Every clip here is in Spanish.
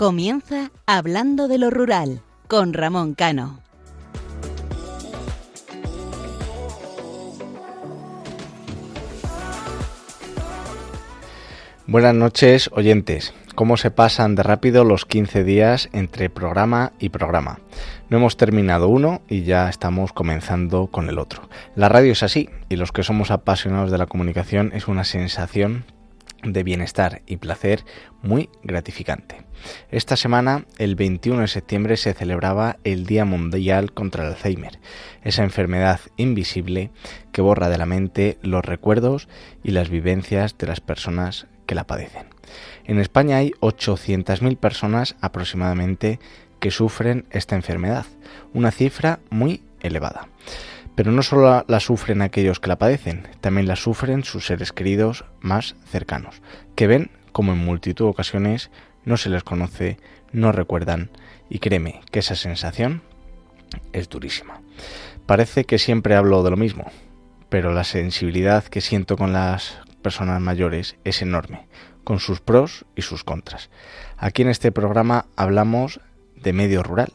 Comienza Hablando de lo Rural con Ramón Cano. Buenas noches, oyentes. ¿Cómo se pasan de rápido los 15 días entre programa y programa? No hemos terminado uno y ya estamos comenzando con el otro. La radio es así y los que somos apasionados de la comunicación es una sensación de bienestar y placer muy gratificante. Esta semana, el 21 de septiembre, se celebraba el Día Mundial contra el Alzheimer, esa enfermedad invisible que borra de la mente los recuerdos y las vivencias de las personas que la padecen. En España hay 800.000 personas aproximadamente que sufren esta enfermedad, una cifra muy elevada. Pero no solo la sufren aquellos que la padecen, también la sufren sus seres queridos más cercanos, que ven como en multitud de ocasiones no se les conoce, no recuerdan, y créeme que esa sensación es durísima. Parece que siempre hablo de lo mismo, pero la sensibilidad que siento con las personas mayores es enorme, con sus pros y sus contras. Aquí en este programa hablamos de medio rural.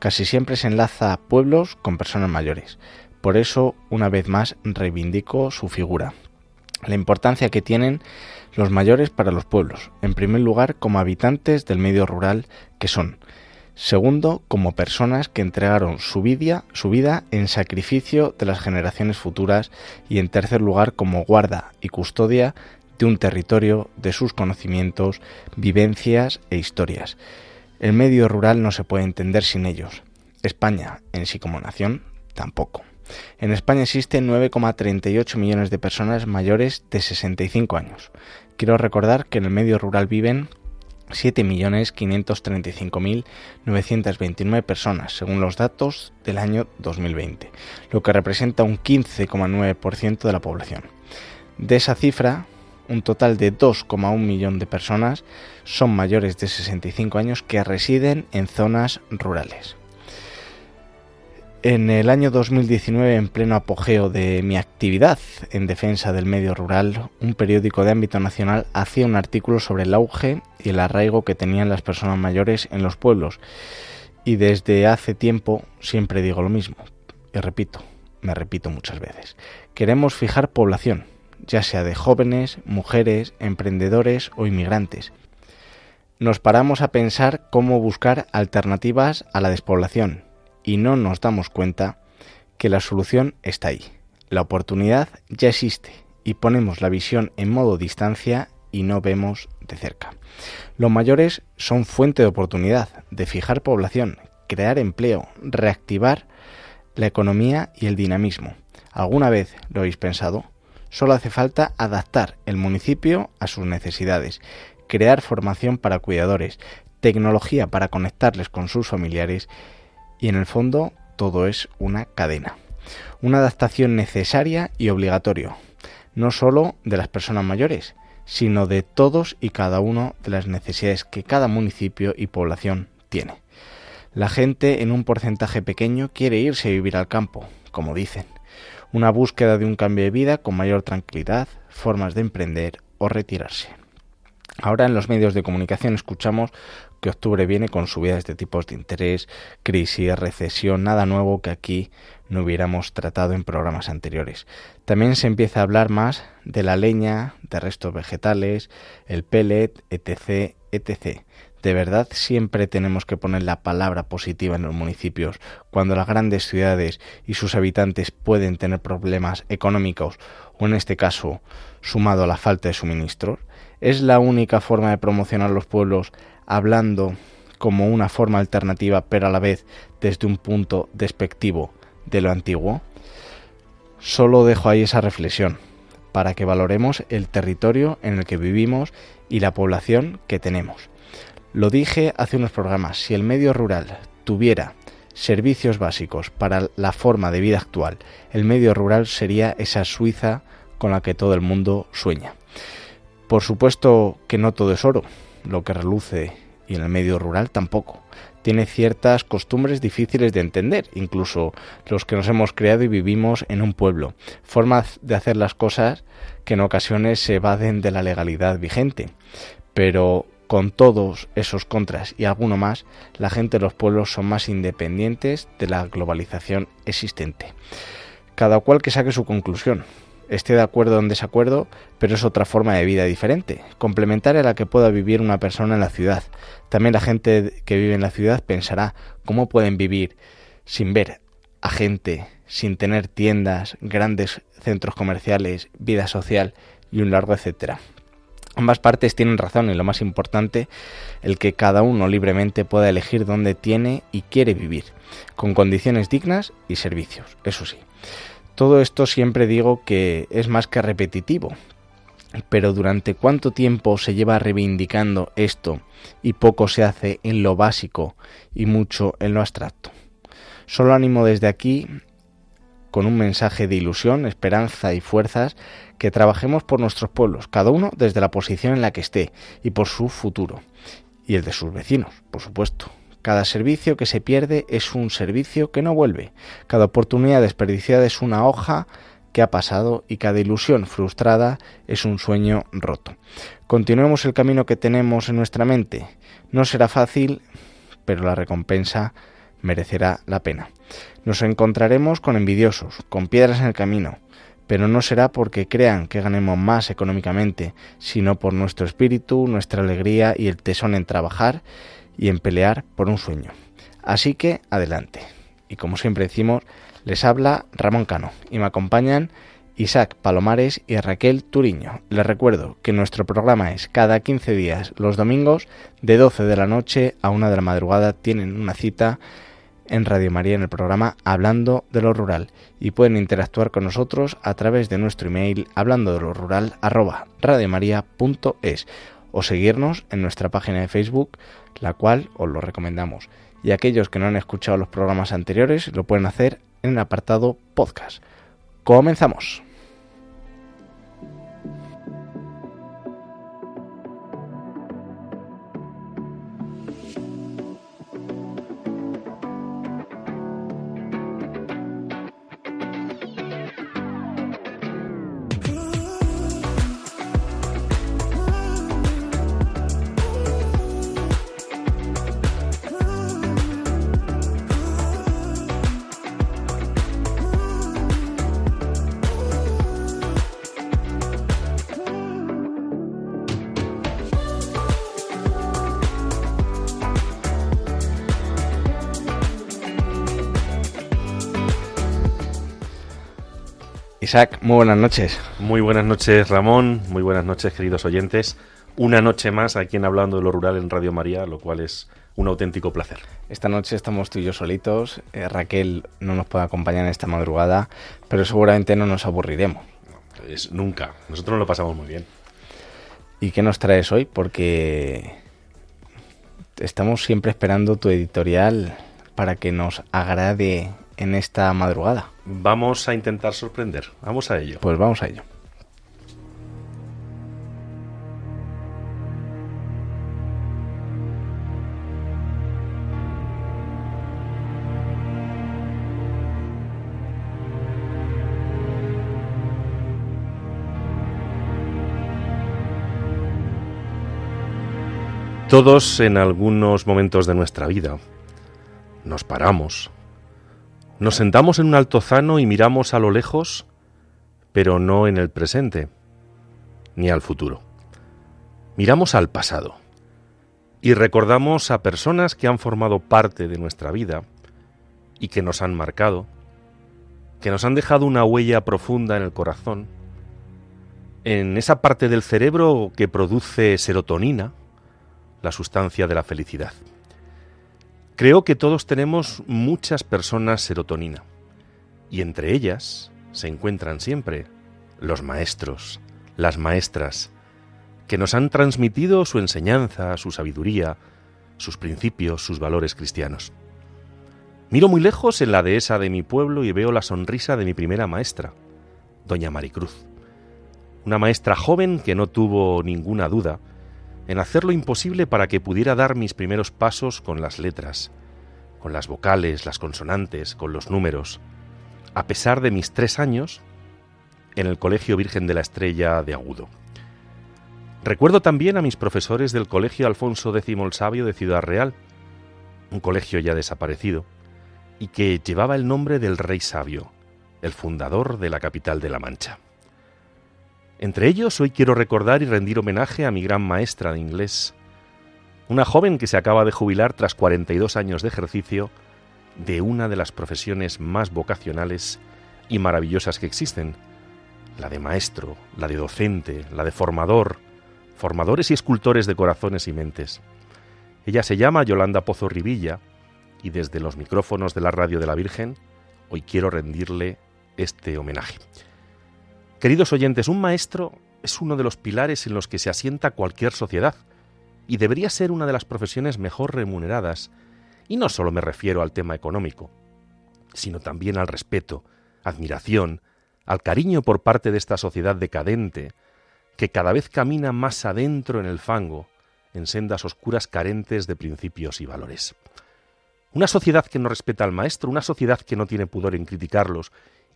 Casi siempre se enlaza pueblos con personas mayores. Por eso, una vez más, reivindico su figura. La importancia que tienen los mayores para los pueblos. En primer lugar, como habitantes del medio rural que son. Segundo, como personas que entregaron su vida, su vida en sacrificio de las generaciones futuras. Y en tercer lugar, como guarda y custodia de un territorio, de sus conocimientos, vivencias e historias. El medio rural no se puede entender sin ellos. España, en sí como nación, tampoco. En España existen 9,38 millones de personas mayores de 65 años. Quiero recordar que en el medio rural viven 7.535.929 personas, según los datos del año 2020, lo que representa un 15,9% de la población. De esa cifra, un total de 2,1 millón de personas son mayores de 65 años que residen en zonas rurales. En el año 2019, en pleno apogeo de mi actividad en defensa del medio rural, un periódico de ámbito nacional hacía un artículo sobre el auge y el arraigo que tenían las personas mayores en los pueblos. Y desde hace tiempo siempre digo lo mismo. Y repito, me repito muchas veces. Queremos fijar población, ya sea de jóvenes, mujeres, emprendedores o inmigrantes. Nos paramos a pensar cómo buscar alternativas a la despoblación y no nos damos cuenta que la solución está ahí. La oportunidad ya existe y ponemos la visión en modo distancia y no vemos de cerca. Los mayores son fuente de oportunidad, de fijar población, crear empleo, reactivar la economía y el dinamismo. ¿Alguna vez lo habéis pensado? Solo hace falta adaptar el municipio a sus necesidades, crear formación para cuidadores, tecnología para conectarles con sus familiares y en el fondo todo es una cadena. Una adaptación necesaria y obligatoria, no solo de las personas mayores, sino de todos y cada uno de las necesidades que cada municipio y población tiene. La gente en un porcentaje pequeño quiere irse a vivir al campo, como dicen. Una búsqueda de un cambio de vida con mayor tranquilidad, formas de emprender o retirarse. Ahora en los medios de comunicación escuchamos que octubre viene con subidas de tipos de interés, crisis, recesión, nada nuevo que aquí no hubiéramos tratado en programas anteriores. También se empieza a hablar más de la leña, de restos vegetales, el pellet, etc., etc. De verdad siempre tenemos que poner la palabra positiva en los municipios cuando las grandes ciudades y sus habitantes pueden tener problemas económicos o en este caso sumado a la falta de suministros. Es la única forma de promocionar los pueblos hablando como una forma alternativa, pero a la vez desde un punto despectivo de lo antiguo? Solo dejo ahí esa reflexión, para que valoremos el territorio en el que vivimos y la población que tenemos. Lo dije hace unos programas, si el medio rural tuviera servicios básicos para la forma de vida actual, el medio rural sería esa Suiza con la que todo el mundo sueña. Por supuesto que no todo es oro, lo que reluce y en el medio rural tampoco. Tiene ciertas costumbres difíciles de entender, incluso los que nos hemos creado y vivimos en un pueblo. Formas de hacer las cosas que en ocasiones se evaden de la legalidad vigente. Pero Con todos esos contras y alguno más, la gente de los pueblos son más independientes de la globalización existente. Cada cual que saque su conclusión, esté de acuerdo o en desacuerdo, pero es otra forma de vida diferente, complementaria a la que pueda vivir una persona en la ciudad. También la gente que vive en la ciudad pensará cómo pueden vivir sin ver a gente, sin tener tiendas, grandes centros comerciales, vida social y un largo etcétera. Ambas partes tienen razón y lo más importante, el que cada uno libremente pueda elegir dónde tiene y quiere vivir, con condiciones dignas y servicios, eso sí. Todo esto siempre digo que es más que repetitivo, pero durante cuánto tiempo se lleva reivindicando esto y poco se hace en lo básico y mucho en lo abstracto. Solo animo desde aquí con un mensaje de ilusión, esperanza y fuerzas que trabajemos por nuestros pueblos, cada uno desde la posición en la que esté y por su futuro y el de sus vecinos, por supuesto. Cada servicio que se pierde es un servicio que no vuelve. Cada oportunidad desperdiciada es una hoja que ha pasado y cada ilusión frustrada es un sueño roto. Continuemos el camino que tenemos en nuestra mente. No será fácil, pero la recompensa merecerá la pena. Nos encontraremos con envidiosos, con piedras en el camino, pero no será porque crean que ganemos más económicamente, sino por nuestro espíritu, nuestra alegría y el tesón en trabajar y en pelear por un sueño. Así que adelante. Y como siempre decimos, les habla Ramón Cano y me acompañan Isaac Palomares y Raquel Turiño. Les recuerdo que nuestro programa es cada 15 días, los domingos, de 12 de la noche a 1 de la madrugada. Tienen una cita en Radio María en el programa Hablando de lo Rural y pueden interactuar con nosotros a través de nuestro email hablando de lo rural arroba radiomaria.es o seguirnos en nuestra página de Facebook, la cual os lo recomendamos. Y aquellos que no han escuchado los programas anteriores lo pueden hacer en el apartado podcast. Comenzamos. Isaac, muy buenas noches. Muy buenas noches, Ramón. Muy buenas noches, queridos oyentes. Una noche más aquí en Hablando de lo Rural en Radio María, lo cual es un auténtico placer. Esta noche estamos tú y yo solitos. Eh, Raquel no nos puede acompañar en esta madrugada, pero seguramente no nos aburriremos. es nunca. Nosotros nos lo pasamos muy bien. ¿Y qué nos traes hoy? Porque estamos siempre esperando tu editorial para que nos agrade en esta madrugada. Vamos a intentar sorprender. Vamos a ello. Pues vamos a ello. Todos en algunos momentos de nuestra vida nos paramos, nos sentamos en un altozano y miramos a lo lejos, pero no en el presente, ni al futuro. Miramos al pasado y recordamos a personas que han formado parte de nuestra vida y que nos han marcado, que nos han dejado una huella profunda en el corazón, en esa parte del cerebro que produce serotonina, la sustancia de la felicidad. Creo que todos tenemos muchas personas serotonina y entre ellas se encuentran siempre los maestros, las maestras, que nos han transmitido su enseñanza, su sabiduría, sus principios, sus valores cristianos. Miro muy lejos en la dehesa de mi pueblo y veo la sonrisa de mi primera maestra, doña Maricruz, una maestra joven que no tuvo ninguna duda en hacer lo imposible para que pudiera dar mis primeros pasos con las letras, con las vocales, las consonantes, con los números. A pesar de mis tres años en el Colegio Virgen de la Estrella de Agudo. Recuerdo también a mis profesores del Colegio Alfonso X el Sabio de Ciudad Real, un colegio ya desaparecido, y que llevaba el nombre del Rey Sabio, el fundador de la capital de La Mancha. Entre ellos hoy quiero recordar y rendir homenaje a mi gran maestra de inglés, una joven que se acaba de jubilar tras 42 años de ejercicio de una de las profesiones más vocacionales y maravillosas que existen, la de maestro, la de docente, la de formador, formadores y escultores de corazones y mentes. Ella se llama Yolanda Pozo Rivilla y desde los micrófonos de la Radio de la Virgen hoy quiero rendirle este homenaje. Queridos oyentes, un maestro es uno de los pilares en los que se asienta cualquier sociedad y debería ser una de las profesiones mejor remuneradas. Y no solo me refiero al tema económico, sino también al respeto, admiración, al cariño por parte de esta sociedad decadente, que cada vez camina más adentro en el fango, en sendas oscuras carentes de principios y valores. Una sociedad que no respeta al maestro, una sociedad que no tiene pudor en criticarlos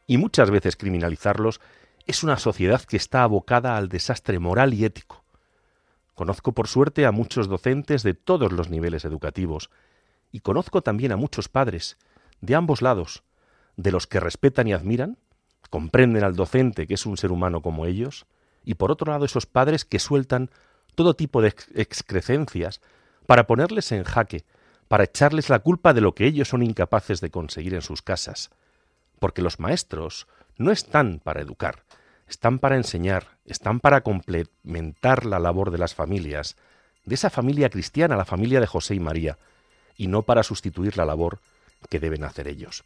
y muchas veces criminalizarlos, es una sociedad que está abocada al desastre moral y ético. Conozco por suerte a muchos docentes de todos los niveles educativos y conozco también a muchos padres, de ambos lados, de los que respetan y admiran, comprenden al docente que es un ser humano como ellos, y por otro lado esos padres que sueltan todo tipo de excrecencias para ponerles en jaque, para echarles la culpa de lo que ellos son incapaces de conseguir en sus casas. Porque los maestros no están para educar, están para enseñar, están para complementar la labor de las familias, de esa familia cristiana, la familia de José y María, y no para sustituir la labor que deben hacer ellos.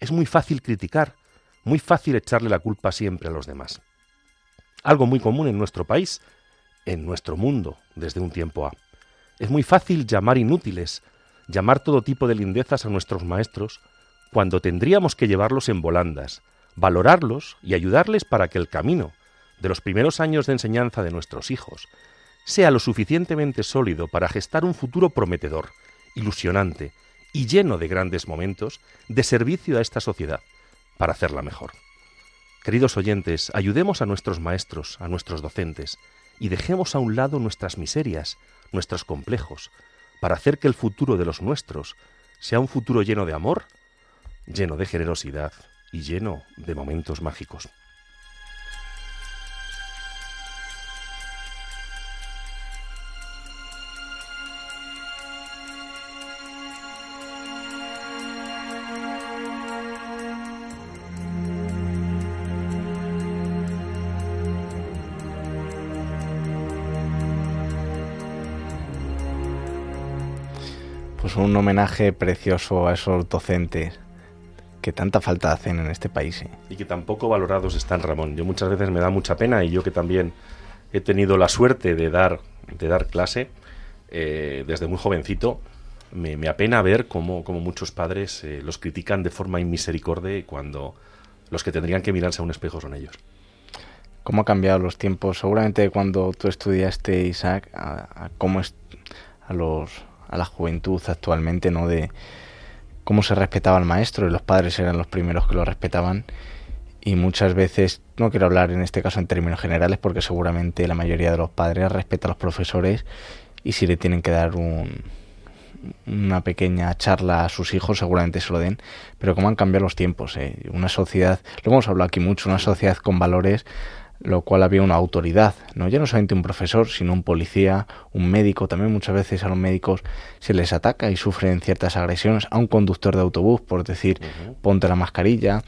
Es muy fácil criticar, muy fácil echarle la culpa siempre a los demás. Algo muy común en nuestro país, en nuestro mundo, desde un tiempo a. Es muy fácil llamar inútiles, llamar todo tipo de lindezas a nuestros maestros, cuando tendríamos que llevarlos en volandas, valorarlos y ayudarles para que el camino de los primeros años de enseñanza de nuestros hijos sea lo suficientemente sólido para gestar un futuro prometedor, ilusionante y lleno de grandes momentos de servicio a esta sociedad para hacerla mejor. Queridos oyentes, ayudemos a nuestros maestros, a nuestros docentes, y dejemos a un lado nuestras miserias, nuestros complejos, para hacer que el futuro de los nuestros sea un futuro lleno de amor, lleno de generosidad y lleno de momentos mágicos. Pues un homenaje precioso a esos docentes que tanta falta hacen en este país. ¿eh? Y que tampoco valorados están, Ramón. Yo muchas veces me da mucha pena y yo que también he tenido la suerte de dar, de dar clase eh, desde muy jovencito, me, apena ver cómo, muchos padres eh, los critican de forma inmisericordia cuando los que tendrían que mirarse a un espejo son ellos. ¿Cómo han cambiado los tiempos? Seguramente cuando tú estudiaste, Isaac, a, cómo es a los a la juventud actualmente, ¿no? De, cómo se respetaba al maestro y los padres eran los primeros que lo respetaban y muchas veces, no quiero hablar en este caso en términos generales porque seguramente la mayoría de los padres respeta a los profesores y si le tienen que dar un, una pequeña charla a sus hijos seguramente se lo den, pero cómo han cambiado los tiempos, ¿eh? una sociedad, lo hemos hablado aquí mucho, una sociedad con valores lo cual había una autoridad, no ya no solamente un profesor, sino un policía, un médico, también muchas veces a los médicos se les ataca y sufren ciertas agresiones, a un conductor de autobús por decir ponte la mascarilla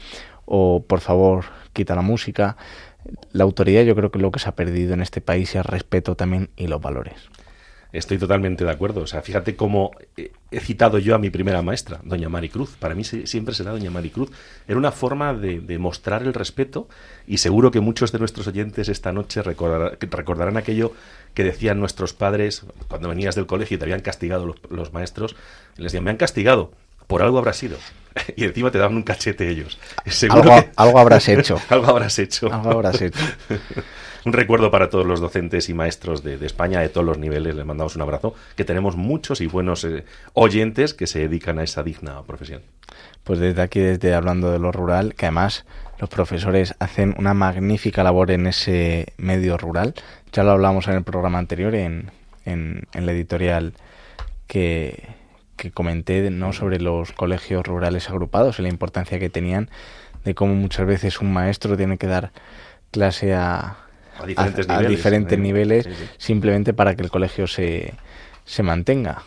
o por favor quita la música. La autoridad yo creo que lo que se ha perdido en este país es el respeto también y los valores. Estoy totalmente de acuerdo. O sea, fíjate cómo he citado yo a mi primera maestra, doña Maricruz. Para mí siempre será doña Maricruz. Era una forma de, mostrar el respeto y seguro que muchos de nuestros oyentes esta noche recordarán aquello que decían nuestros padres cuando venías del colegio y te habían castigado los, maestros. Les decían, me han castigado, por algo habrá sido. Y encima te daban un cachete ellos. algo, algo habrás hecho. algo habrás hecho. Algo habrás hecho. un recuerdo para todos los docentes y maestros de, España, de todos los niveles. Les mandamos un abrazo, que tenemos muchos y buenos eh, oyentes que se dedican a esa digna profesión. pues desde aquí, desde hablando de lo rural, que además los profesores hacen una magnífica labor en ese medio rural. Ya lo hablamos en el programa anterior, en, en, la editorial que, que comenté ¿no? sobre los colegios rurales agrupados y la importancia que tenían de cómo muchas veces un maestro tiene que dar clase a, a diferentes niveles, simplemente para que el colegio se, se mantenga.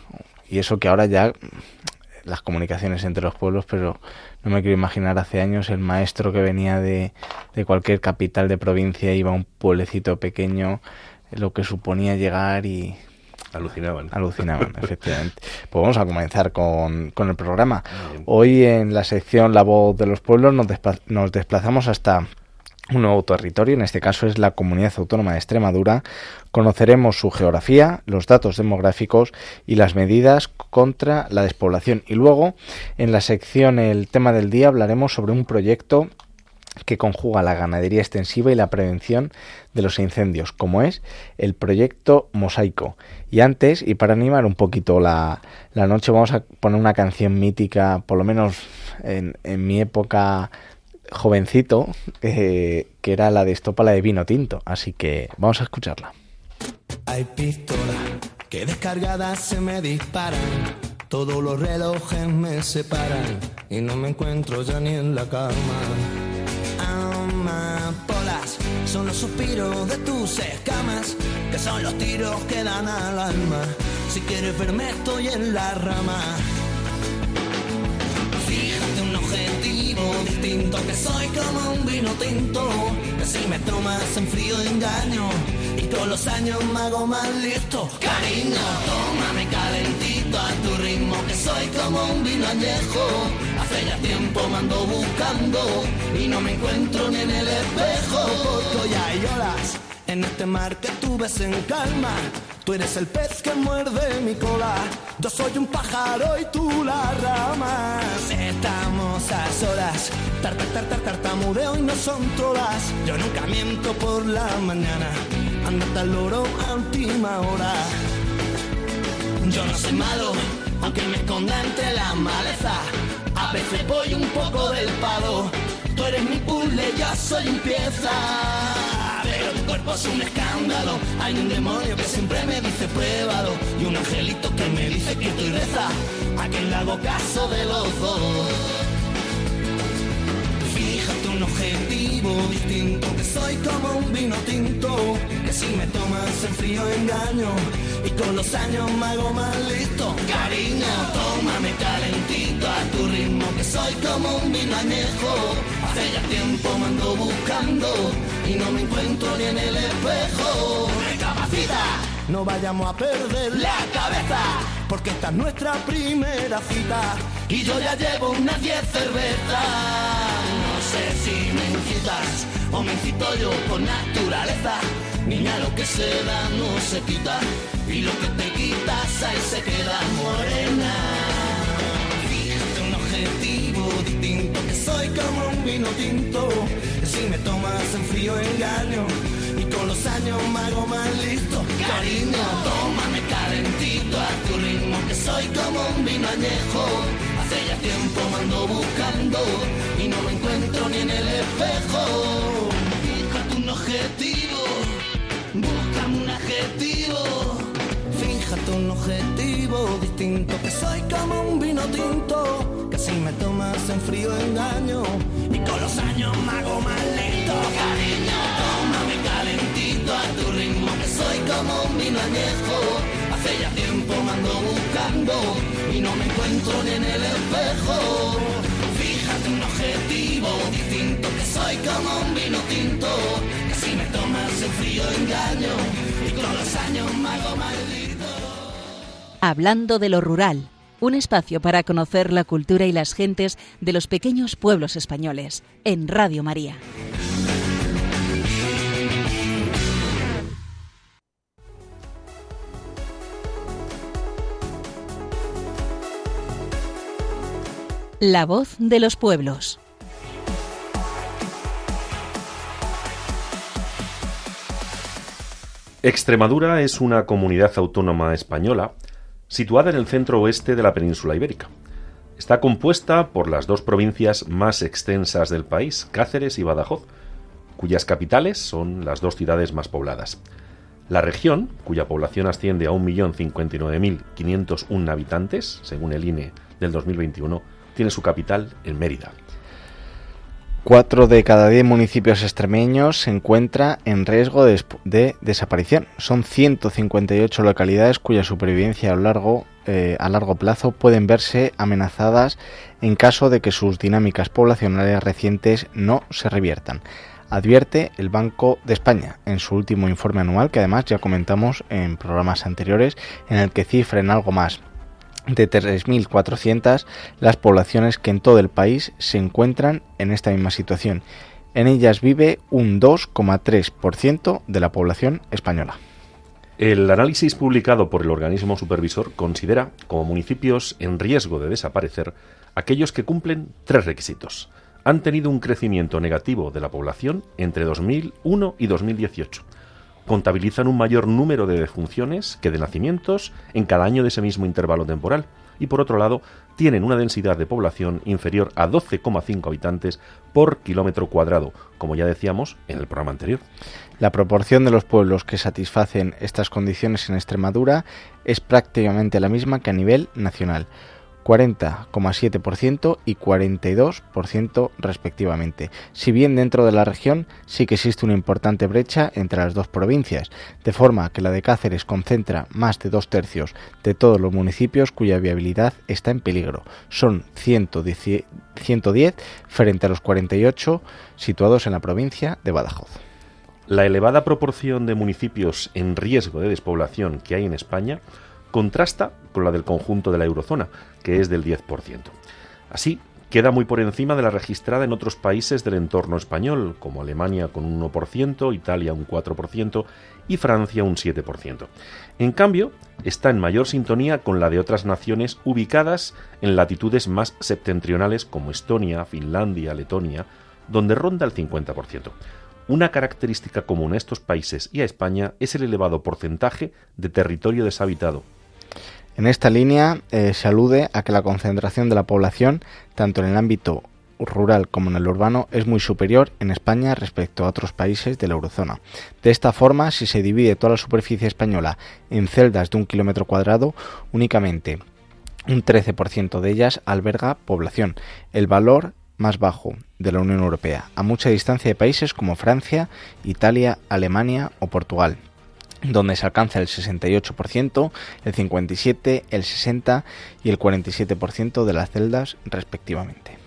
Y eso que ahora ya las comunicaciones entre los pueblos, pero no me quiero imaginar hace años el maestro que venía de, de cualquier capital de provincia iba a un pueblecito pequeño, lo que suponía llegar y Alucinaban. Alucinaban, efectivamente. Pues vamos a comenzar con, con el programa. Hoy en la sección La voz de los pueblos nos, nos desplazamos hasta un nuevo territorio, en este caso es la Comunidad Autónoma de Extremadura. Conoceremos su geografía, los datos demográficos y las medidas contra la despoblación. Y luego, en la sección El tema del día, hablaremos sobre un proyecto que conjuga la ganadería extensiva y la prevención de los incendios, como es el proyecto Mosaico. Y antes, y para animar un poquito la, la noche, vamos a poner una canción mítica, por lo menos en, en mi época jovencito, eh, que era la de Estopala de Vino Tinto. Así que vamos a escucharla. Hay pistolas que descargadas se me disparan. Todos los relojes me separan y no me encuentro ya ni en la cama. Amapolas son los suspiros de tus escamas, que son los tiros que dan al alma. Si quieres verme estoy en la rama. Fíjate un distinto, que soy como un vino tinto, que si me tomas en frío engaño y con los años me hago más listo. Cariño, tómame calentito a tu ritmo, que soy como un vino añejo. Hace ya tiempo me ando buscando y no me encuentro ni en el espejo. Porque ya hay olas en este mar que tú ves en calma. Tú eres el pez que muerde mi cola. Yo soy un pájaro y tú la rama. Estamos a solas. Tar, tar, tar, tartamudeo y no son trolas. Yo nunca miento por la mañana. Andate al loro a última hora. Yo no soy malo, aunque me esconda entre la maleza. A veces voy un poco del palo. Tú eres mi puzzle, yo soy un pieza. Cuerpo es un escándalo. Hay un demonio que siempre me dice pruébalo. Y un angelito que me dice que estoy reza. A quien le hago caso de los dos. Fíjate un objetivo distinto, que soy como un vino tinto, que si me tomas en frío engaño, y con los años me hago más listo. Cariño, tómame calentito a tu ritmo, que soy como un vino añejo. Hace ya tiempo me ando buscando, y no me encuentro ni en el espejo. Recapacita, no vayamos a perder la cabeza, porque esta es nuestra primera cita, y yo ya llevo unas 10 cervezas. No sé si me incitas o me incito yo por naturaleza. Niña, lo que se da no se quita y lo que te quitas ahí se queda morena. Distinto, que soy como un vino tinto. Si me tomas en frío engaño y con los años me hago más listo. Cariño, tómame calentito a tu ritmo, que soy como un vino añejo. Hace ya tiempo me ando buscando y no me encuentro ni en el espejo. Objetivo distinto, que soy como un vino tinto. Que si me tomas en frío engaño y con los años me hago más. Cariño, tómame calentito a tu ritmo, que soy como un vino añejo. Hace ya tiempo me ando buscando y no me encuentro ni en el espejo. Fíjate un objetivo distinto, que soy como un vino tinto. Que si me tomas en frío engaño y con los años me hago maldito. Hablando de lo rural, un espacio para conocer la cultura y las gentes de los pequeños pueblos españoles, en Radio María. La voz de los pueblos. Extremadura es una comunidad autónoma española situada en el centro oeste de la península ibérica. Está compuesta por las dos provincias más extensas del país, Cáceres y Badajoz, cuyas capitales son las dos ciudades más pobladas. La región, cuya población asciende a 1.059.501 habitantes, según el INE del 2021, tiene su capital en Mérida. Cuatro de cada diez municipios extremeños se encuentra en riesgo de, de, desaparición. Son 158 localidades cuya supervivencia a, largo, eh, a largo plazo pueden verse amenazadas en caso de que sus dinámicas poblacionales recientes no se reviertan advierte el Banco de España en su último informe anual, que además ya comentamos en programas anteriores, en el que cifra en algo más de 3.400 las poblaciones que en todo el país se encuentran en esta misma situación. En ellas vive un 2,3% de la población española. El análisis publicado por el organismo supervisor considera como municipios en riesgo de desaparecer aquellos que cumplen tres requisitos. Han tenido un crecimiento negativo de la población entre 2001 y 2018 contabilizan un mayor número de defunciones que de nacimientos en cada año de ese mismo intervalo temporal y por otro lado tienen una densidad de población inferior a 12,5 habitantes por kilómetro cuadrado, como ya decíamos en el programa anterior. La proporción de los pueblos que satisfacen estas condiciones en Extremadura es prácticamente la misma que a nivel nacional. 40,7% y 42% respectivamente. Si bien dentro de la región sí que existe una importante brecha entre las dos provincias, de forma que la de Cáceres concentra más de dos tercios de todos los municipios cuya viabilidad está en peligro. Son 110, 110 frente a los 48 situados en la provincia de Badajoz. La elevada proporción de municipios en riesgo de despoblación que hay en España contrasta con la del conjunto de la eurozona, que es del 10%. Así, queda muy por encima de la registrada en otros países del entorno español, como Alemania con un 1%, Italia un 4% y Francia un 7%. En cambio, está en mayor sintonía con la de otras naciones ubicadas en latitudes más septentrionales como Estonia, Finlandia, Letonia, donde ronda el 50%. Una característica común a estos países y a España es el elevado porcentaje de territorio deshabitado, en esta línea eh, se alude a que la concentración de la población, tanto en el ámbito rural como en el urbano, es muy superior en España respecto a otros países de la eurozona. De esta forma, si se divide toda la superficie española en celdas de un kilómetro cuadrado, únicamente un 13% de ellas alberga población, el valor más bajo de la Unión Europea, a mucha distancia de países como Francia, Italia, Alemania o Portugal donde se alcanza el 68%, el 57%, el 60% y el 47% de las celdas respectivamente.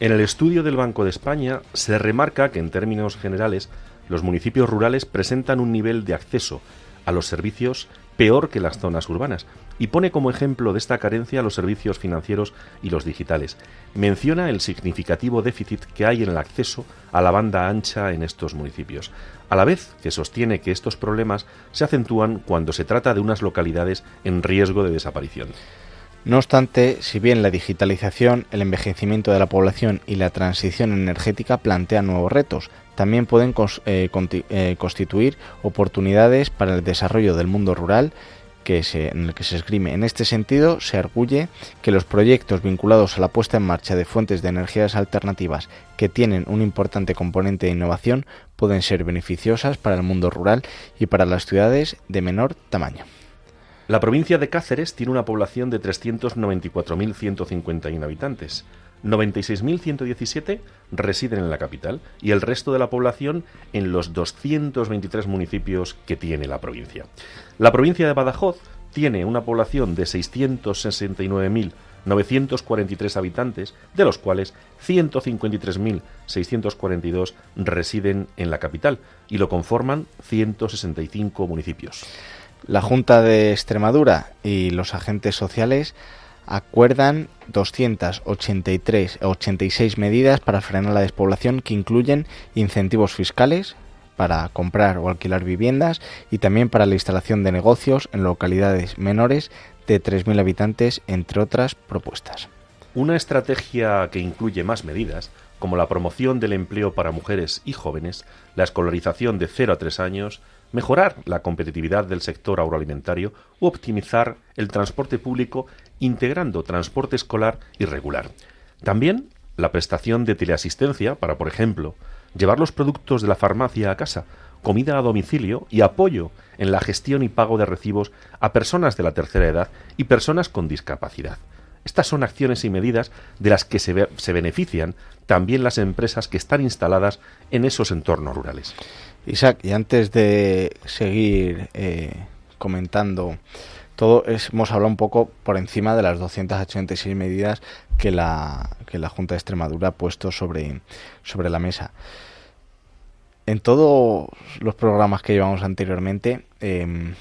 En el estudio del Banco de España se remarca que en términos generales los municipios rurales presentan un nivel de acceso a los servicios peor que las zonas urbanas, y pone como ejemplo de esta carencia los servicios financieros y los digitales. Menciona el significativo déficit que hay en el acceso a la banda ancha en estos municipios, a la vez que sostiene que estos problemas se acentúan cuando se trata de unas localidades en riesgo de desaparición. No obstante, si bien la digitalización, el envejecimiento de la población y la transición energética plantean nuevos retos, también pueden eh, eh, constituir oportunidades para el desarrollo del mundo rural que en el que se esgrime. En este sentido, se arguye que los proyectos vinculados a la puesta en marcha de fuentes de energías alternativas que tienen un importante componente de innovación pueden ser beneficiosas para el mundo rural y para las ciudades de menor tamaño. La provincia de Cáceres tiene una población de 394.151 habitantes. 96.117 residen en la capital y el resto de la población en los 223 municipios que tiene la provincia. La provincia de Badajoz tiene una población de 669.943 habitantes, de los cuales 153.642 residen en la capital y lo conforman 165 municipios. La Junta de Extremadura y los agentes sociales acuerdan 283 86 medidas para frenar la despoblación que incluyen incentivos fiscales para comprar o alquilar viviendas y también para la instalación de negocios en localidades menores de 3.000 habitantes, entre otras propuestas. Una estrategia que incluye más medidas, como la promoción del empleo para mujeres y jóvenes, la escolarización de 0 a 3 años, mejorar la competitividad del sector agroalimentario u optimizar el transporte público integrando transporte escolar y regular. También la prestación de teleasistencia para, por ejemplo, llevar los productos de la farmacia a casa, comida a domicilio y apoyo en la gestión y pago de recibos a personas de la tercera edad y personas con discapacidad. Estas son acciones y medidas de las que se, se, benefician también las empresas que están instaladas en esos entornos rurales. Isaac, y antes de seguir eh, comentando todo, hemos hablado un poco por encima de las 286 medidas que la, que la Junta de Extremadura ha puesto sobre, sobre la mesa. En todos los programas que llevamos anteriormente, eh,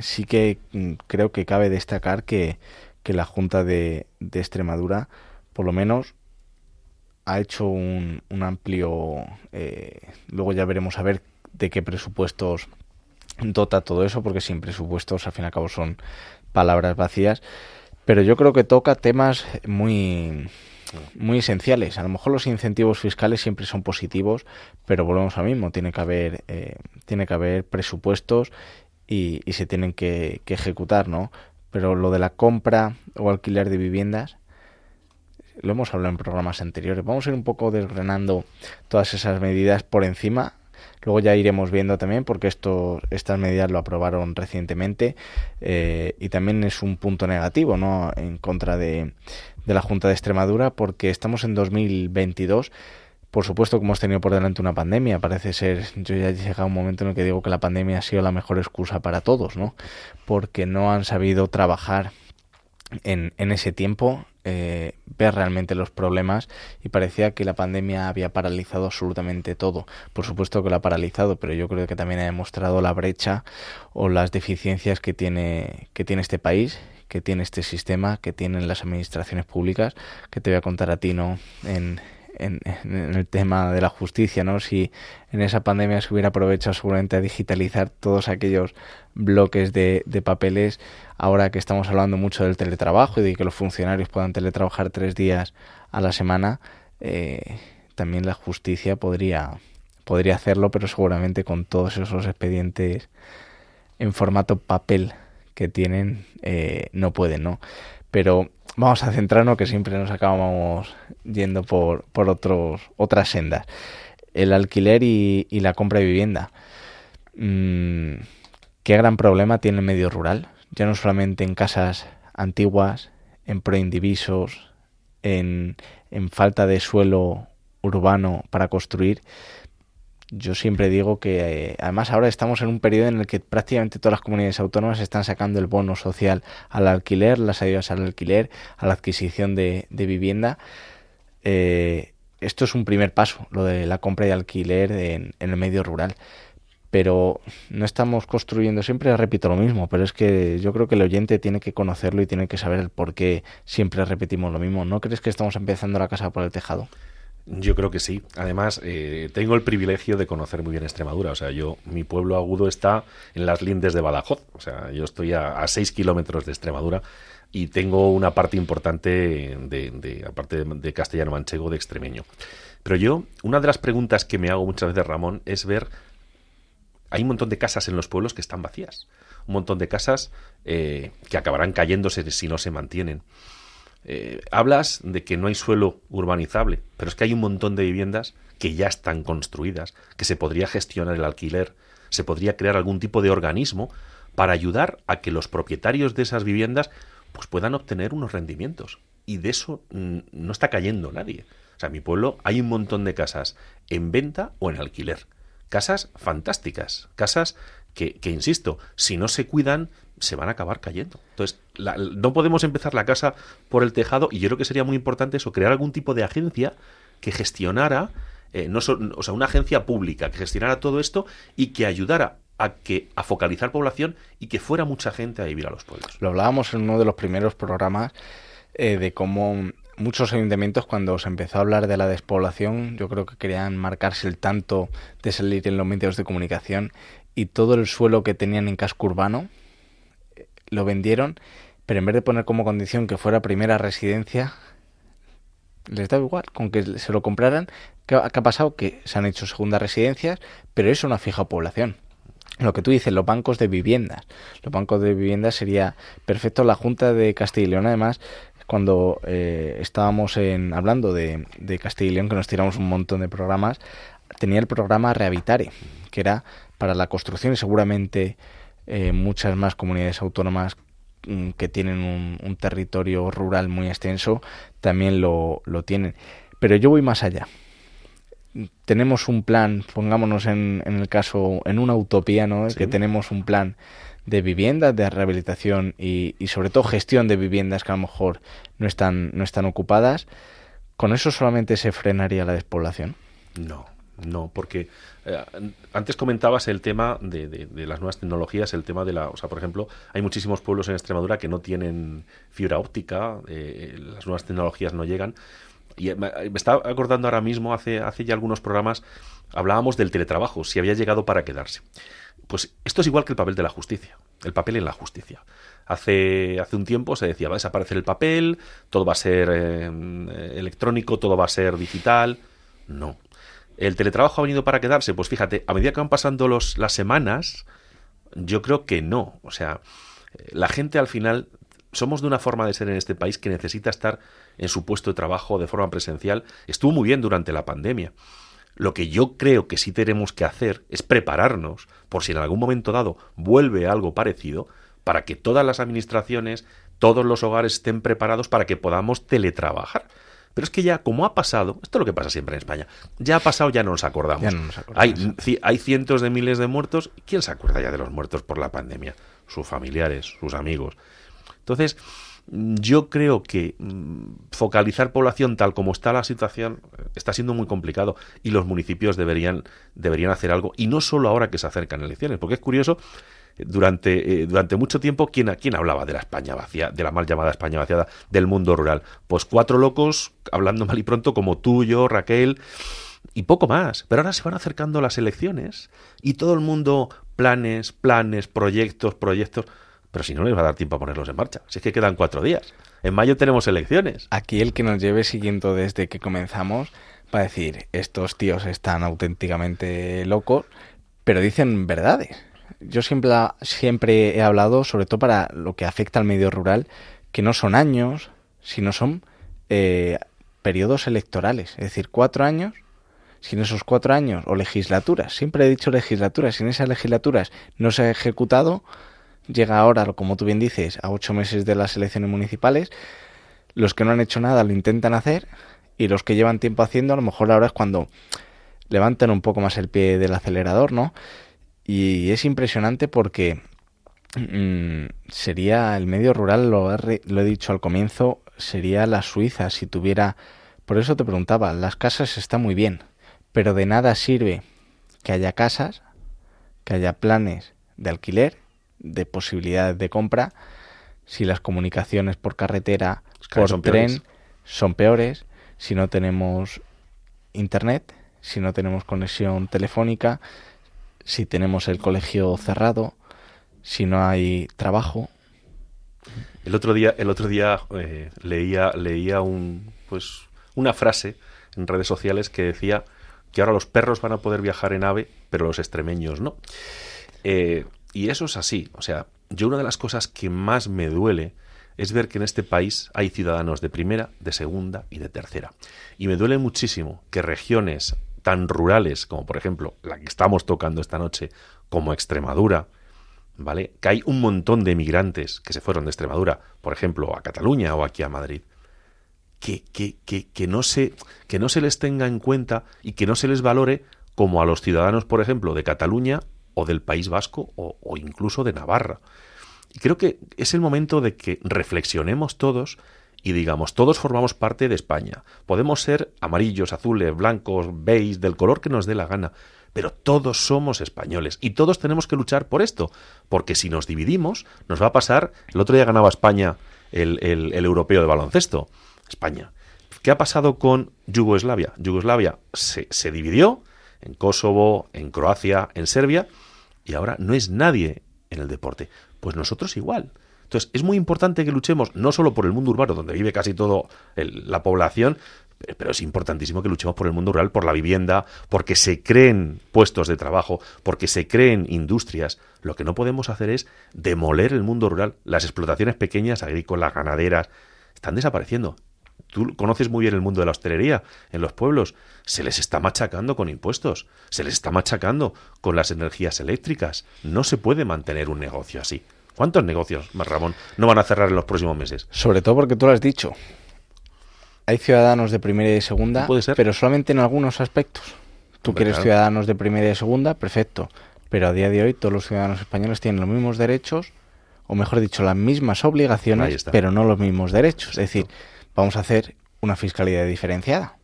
sí que mm, creo que cabe destacar que, que la Junta de, de, Extremadura, por lo menos, ha hecho un, un amplio. Eh, luego ya veremos a ver de qué presupuestos dota todo eso, porque sin presupuestos, al fin y al cabo, son palabras vacías. Pero yo creo que toca temas muy muy esenciales. A lo mejor los incentivos fiscales siempre son positivos, pero volvemos a mismo. Tiene que haber, eh, tiene que haber presupuestos y, y se tienen que, que, ejecutar, ¿no? Pero lo de la compra o alquiler de viviendas, lo hemos hablado en programas anteriores. Vamos a ir un poco desgranando todas esas medidas por encima. Luego ya iremos viendo también, porque esto, estas medidas lo aprobaron recientemente eh, y también es un punto negativo, ¿no? En contra de, de la Junta de Extremadura porque estamos en 2022. Por supuesto que hemos tenido por delante una pandemia. Parece ser, yo ya he llegado a un momento en el que digo que la pandemia ha sido la mejor excusa para todos, ¿no? Porque no han sabido trabajar en, en ese tiempo, eh, ver realmente los problemas y parecía que la pandemia había paralizado absolutamente todo. Por supuesto que lo ha paralizado, pero yo creo que también ha demostrado la brecha o las deficiencias que tiene, que tiene este país que tiene este sistema, que tienen las administraciones públicas, que te voy a contar a ti, ¿no? En, en, el tema de la justicia, ¿no? Si en esa pandemia se hubiera aprovechado seguramente a digitalizar todos aquellos bloques de, de, papeles, ahora que estamos hablando mucho del teletrabajo y de que los funcionarios puedan teletrabajar tres días a la semana, eh, también la justicia podría, podría hacerlo, pero seguramente con todos esos expedientes en formato papel que tienen eh, no pueden, ¿no? Pero vamos a centrarnos que siempre nos acabamos yendo por, por otros, otras sendas. El alquiler y, la compra de vivienda. Mm, ¿Qué gran problema tiene el medio rural? Ya no solamente en casas antiguas, en proindivisos, en, en falta de suelo urbano para construir, yo siempre digo que eh, además ahora estamos en un periodo en el que prácticamente todas las comunidades autónomas están sacando el bono social al alquiler, las ayudas al alquiler, a la adquisición de, de vivienda. Eh, esto es un primer paso, lo de la compra y alquiler en, en el medio rural pero no estamos construyendo siempre, repito lo mismo, pero es que yo creo que el oyente tiene que conocerlo y tiene que saber el por qué siempre repetimos lo mismo. ¿No crees que estamos empezando la casa por el tejado? Yo creo que sí. Además, eh, tengo el privilegio de conocer muy bien Extremadura. O sea, yo, mi pueblo agudo está en las lindes de Badajoz. O sea, yo estoy a, a seis kilómetros de Extremadura y tengo una parte importante de, aparte de, de castellano manchego, de extremeño. Pero yo, una de las preguntas que me hago muchas veces, Ramón, es ver hay un montón de casas en los pueblos que están vacías, un montón de casas eh, que acabarán cayéndose si no se mantienen. Eh, hablas de que no hay suelo urbanizable, pero es que hay un montón de viviendas que ya están construidas, que se podría gestionar el alquiler, se podría crear algún tipo de organismo para ayudar a que los propietarios de esas viviendas pues puedan obtener unos rendimientos. Y de eso no está cayendo nadie. O sea, en mi pueblo hay un montón de casas en venta o en alquiler casas fantásticas, casas que, que, insisto, si no se cuidan, se van a acabar cayendo. Entonces, la, no podemos empezar la casa por el tejado y yo creo que sería muy importante eso, crear algún tipo de agencia que gestionara, eh, no so, o sea, una agencia pública que gestionara todo esto y que ayudara a que a focalizar población y que fuera mucha gente a vivir a los pueblos. Lo hablábamos en uno de los primeros programas eh, de cómo muchos ayuntamientos cuando se empezó a hablar de la despoblación, yo creo que querían marcarse el tanto de salir en los medios de comunicación y todo el suelo que tenían en casco urbano lo vendieron, pero en vez de poner como condición que fuera primera residencia, Les da igual, con que se lo compraran. ¿Qué ha, pasado? Que se han hecho segundas residencias, pero eso no ha fijado población. Lo que tú dices, los bancos de viviendas. Los bancos de viviendas sería perfecto. La Junta de Castilla y León, además, cuando eh, estábamos en, hablando de, de Castilla y León, que nos tiramos un montón de programas, tenía el programa Rehabitare, que era para la construcción y seguramente eh, muchas más comunidades autónomas mm, que tienen un, un territorio rural muy extenso también lo, lo tienen. Pero yo voy más allá tenemos un plan, pongámonos en, en el caso, en una utopía, ¿no? Sí. Que tenemos un plan de viviendas, de rehabilitación y, y, sobre todo gestión de viviendas que a lo mejor no están, no están ocupadas. ¿Con eso solamente se frenaría la despoblación? No, no, porque eh, antes comentabas el tema de, las nuevas tecnologías, el tema de la, o sea, por ejemplo, hay muchísimos pueblos en Extremadura que no tienen fibra óptica, eh, las nuevas tecnologías no llegan. Y me, me estaba acordando ahora mismo, hace, hace ya algunos programas, hablábamos del teletrabajo, si había llegado para quedarse. Pues esto es igual que el papel de la justicia, el papel en la justicia. Hace, hace un tiempo se decía, va a desaparecer el papel, todo va a ser eh, electrónico, todo va a ser digital. No. ¿El teletrabajo ha venido para quedarse? Pues fíjate, a medida que van pasando los, las semanas, yo creo que no. O sea, la gente al final somos de una forma de ser en este país que necesita estar en su puesto de trabajo de forma presencial. Estuvo muy bien durante la pandemia. Lo que yo creo que sí tenemos que hacer es prepararnos por si en algún momento dado vuelve algo parecido para que todas las administraciones, todos los hogares estén preparados para que podamos teletrabajar. Pero es que ya, como ha pasado, esto es lo que pasa siempre en España, ya ha pasado, ya no nos acordamos. Ya no nos acordamos. Hay, hay cientos de miles de muertos. ¿Quién se acuerda ya de los muertos por la pandemia? Sus familiares, sus amigos. Entonces, yo creo que mmm, focalizar población tal como está la situación está siendo muy complicado y los municipios deberían, deberían hacer algo. Y no solo ahora que se acercan elecciones, porque es curioso, durante, eh, durante mucho tiempo, ¿quién, ¿quién hablaba de la España vacía, de la mal llamada España vaciada, del mundo rural? Pues cuatro locos hablando mal y pronto como tú, yo, Raquel y poco más. Pero ahora se van acercando las elecciones y todo el mundo planes, planes, proyectos, proyectos. Pero si no les va a dar tiempo a ponerlos en marcha. Si es que quedan cuatro días. En mayo tenemos elecciones. Aquí el que nos lleve siguiendo desde que comenzamos va a decir, estos tíos están auténticamente locos, pero dicen verdades. Yo siempre, siempre he hablado, sobre todo para lo que afecta al medio rural, que no son años, sino son eh, periodos electorales. Es decir, cuatro años si en esos cuatro años o legislaturas, siempre he dicho legislaturas, si en esas legislaturas no se ha ejecutado, llega ahora, como tú bien dices, a ocho meses de las elecciones municipales, los que no han hecho nada lo intentan hacer y los que llevan tiempo haciendo, a lo mejor ahora es cuando levantan un poco más el pie del acelerador, ¿no? Y es impresionante porque mmm, sería el medio rural, lo he, lo he dicho al comienzo, sería la Suiza si tuviera... Por eso te preguntaba, las casas están muy bien, pero de nada sirve que haya casas, que haya planes de alquiler, de posibilidades de compra, si las comunicaciones por carretera, por son tren, peores. son peores, si no tenemos internet, si no tenemos conexión telefónica, si tenemos el colegio cerrado, si no hay trabajo. El otro día, el otro día eh, leía, leía un, pues, una frase en redes sociales que decía que ahora los perros van a poder viajar en ave, pero los extremeños no. Eh, y eso es así. O sea, yo una de las cosas que más me duele es ver que en este país hay ciudadanos de primera, de segunda y de tercera. Y me duele muchísimo que regiones tan rurales como por ejemplo la que estamos tocando esta noche, como Extremadura, ¿vale? Que hay un montón de emigrantes que se fueron de Extremadura, por ejemplo, a Cataluña o aquí a Madrid, que, que, que, que, no se, que no se les tenga en cuenta y que no se les valore como a los ciudadanos, por ejemplo, de Cataluña o del País Vasco o, o incluso de Navarra. Y creo que es el momento de que reflexionemos todos y digamos, todos formamos parte de España. Podemos ser amarillos, azules, blancos, beige, del color que nos dé la gana, pero todos somos españoles y todos tenemos que luchar por esto, porque si nos dividimos, nos va a pasar. El otro día ganaba España el, el, europeo de baloncesto. España. ¿Qué ha pasado con Yugoslavia? Yugoslavia se, se dividió en Kosovo, en Croacia, en Serbia, y ahora no es nadie en el deporte. Pues nosotros igual. Entonces, es muy importante que luchemos no solo por el mundo urbano, donde vive casi toda la población, pero es importantísimo que luchemos por el mundo rural, por la vivienda, porque se creen puestos de trabajo, porque se creen industrias. Lo que no podemos hacer es demoler el mundo rural. Las explotaciones pequeñas, agrícolas, ganaderas, están desapareciendo. Tú conoces muy bien el mundo de la hostelería en los pueblos. Se les está machacando con impuestos, se les está machacando con las energías eléctricas. No se puede mantener un negocio así. ¿Cuántos negocios, más Ramón, no van a cerrar en los próximos meses? Sobre todo porque tú lo has dicho hay ciudadanos de primera y de segunda, pero solamente en algunos aspectos. Tú quieres ciudadanos de primera y de segunda, perfecto. Pero a día de hoy todos los ciudadanos españoles tienen los mismos derechos, o mejor dicho, las mismas obligaciones, pero no los mismos derechos. Es decir, vamos a hacer una fiscalidad diferenciada.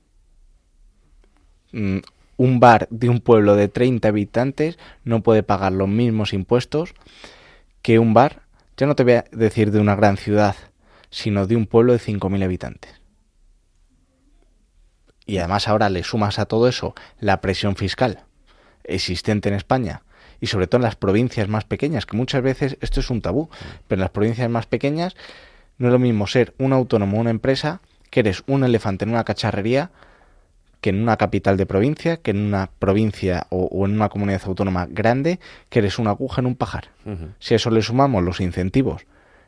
Mm, un bar de un pueblo de 30 habitantes no puede pagar los mismos impuestos que un bar, ya no te voy a decir de una gran ciudad, sino de un pueblo de 5.000 habitantes. Y además ahora le sumas a todo eso la presión fiscal existente en España y sobre todo en las provincias más pequeñas, que muchas veces esto es un tabú, pero en las provincias más pequeñas no es lo mismo ser un autónomo o una empresa que eres un elefante en una cacharrería que en una capital de provincia, que en una provincia o, en una comunidad autónoma grande, que eres una aguja en un pajar. Si a eso le sumamos los incentivos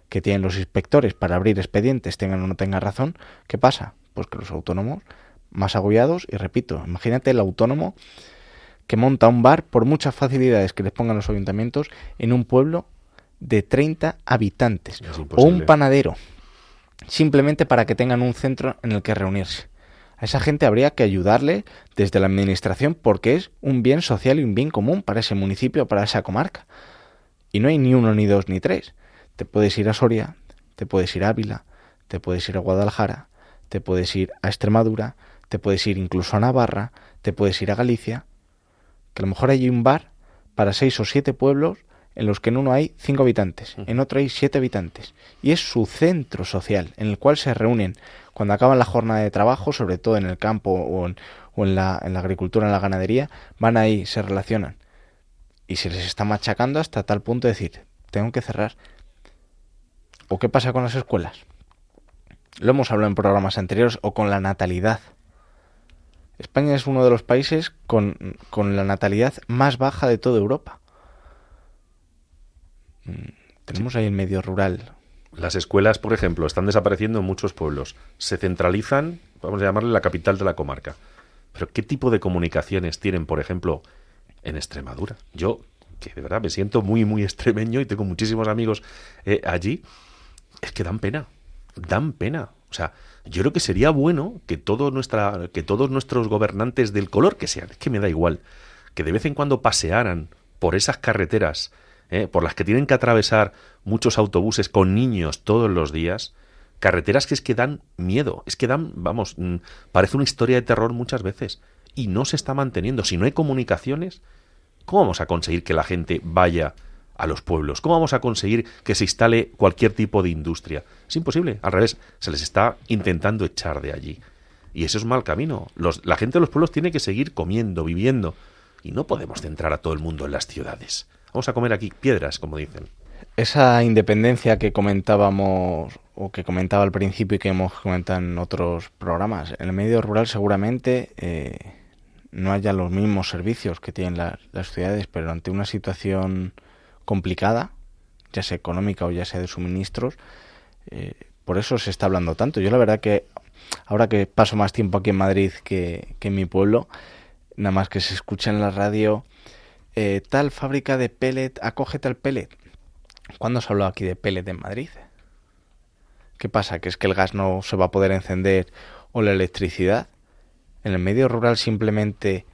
que tienen los inspectores para abrir expedientes, tengan o no tengan razón, ¿qué pasa? Pues que los autónomos más agobiados y repito, imagínate el autónomo que monta un bar por muchas facilidades que les pongan los ayuntamientos en un pueblo de 30 habitantes o un panadero simplemente para que tengan un centro en el que reunirse. A esa gente habría que ayudarle desde la administración porque es un bien social y un bien común para ese municipio, para esa comarca. Y no hay ni uno, ni dos, ni tres. Te puedes ir a Soria, te puedes ir a Ávila, te puedes ir a Guadalajara, te puedes ir a Extremadura, te puedes ir incluso a Navarra, te puedes ir a Galicia, que a lo mejor hay un bar para seis o siete pueblos en los que en uno hay cinco habitantes, en otro hay siete habitantes, y es su centro social en el cual se reúnen cuando acaban la jornada de trabajo, sobre todo en el campo o en, o en, la, en la agricultura, en la ganadería, van ahí, se relacionan, y se les está machacando hasta tal punto de decir, tengo que cerrar. ¿O qué pasa con las escuelas? Lo hemos hablado en programas anteriores, o con la natalidad. España es uno de los países con, la natalidad más baja de toda Europa. Mm, tenemos ahí el medio rural. Las escuelas, por ejemplo, están desapareciendo en muchos pueblos. Se centralizan, vamos a llamarle la capital de la comarca. Pero ¿qué tipo de comunicaciones tienen, por ejemplo, en Extremadura? Yo, que de verdad me siento muy, muy extremeño y tengo muchísimos amigos eh, allí, es que dan pena. Dan pena. O sea, yo creo que sería bueno que, todo nuestra, que todos nuestros gobernantes del color que sean, es que me da igual, que de vez en cuando pasearan por esas carreteras ¿eh? por las que tienen que atravesar muchos autobuses con niños todos los días, carreteras que es que dan miedo, es que dan, vamos, mm, parece una historia de terror muchas veces y no se está manteniendo. Si no hay comunicaciones, ¿cómo vamos a conseguir que la gente vaya a los pueblos? ¿Cómo vamos a conseguir que se instale cualquier tipo de industria? Es imposible, al revés, se les está intentando echar de allí. Y eso es mal camino. la gente de los pueblos tiene que seguir comiendo, viviendo. Y no podemos centrar a todo el mundo en las ciudades. Vamos a comer aquí piedras, como dicen. Esa independencia que comentábamos o que comentaba al principio y que hemos comentado en otros programas, en el medio rural seguramente eh, no haya los mismos servicios que tienen las ciudades, pero ante una situación complicada, ya sea económica o ya sea de suministros, eh, por eso se está hablando tanto. Yo la verdad que ahora que paso más tiempo aquí en Madrid que, en mi pueblo, nada más que se escucha en la radio eh, tal fábrica de pellet acoge tal pellet. ¿Cuándo se habló aquí de pellet en Madrid? ¿Qué pasa? ¿Que es que el gas no se va a poder encender o la electricidad? En el medio rural simplemente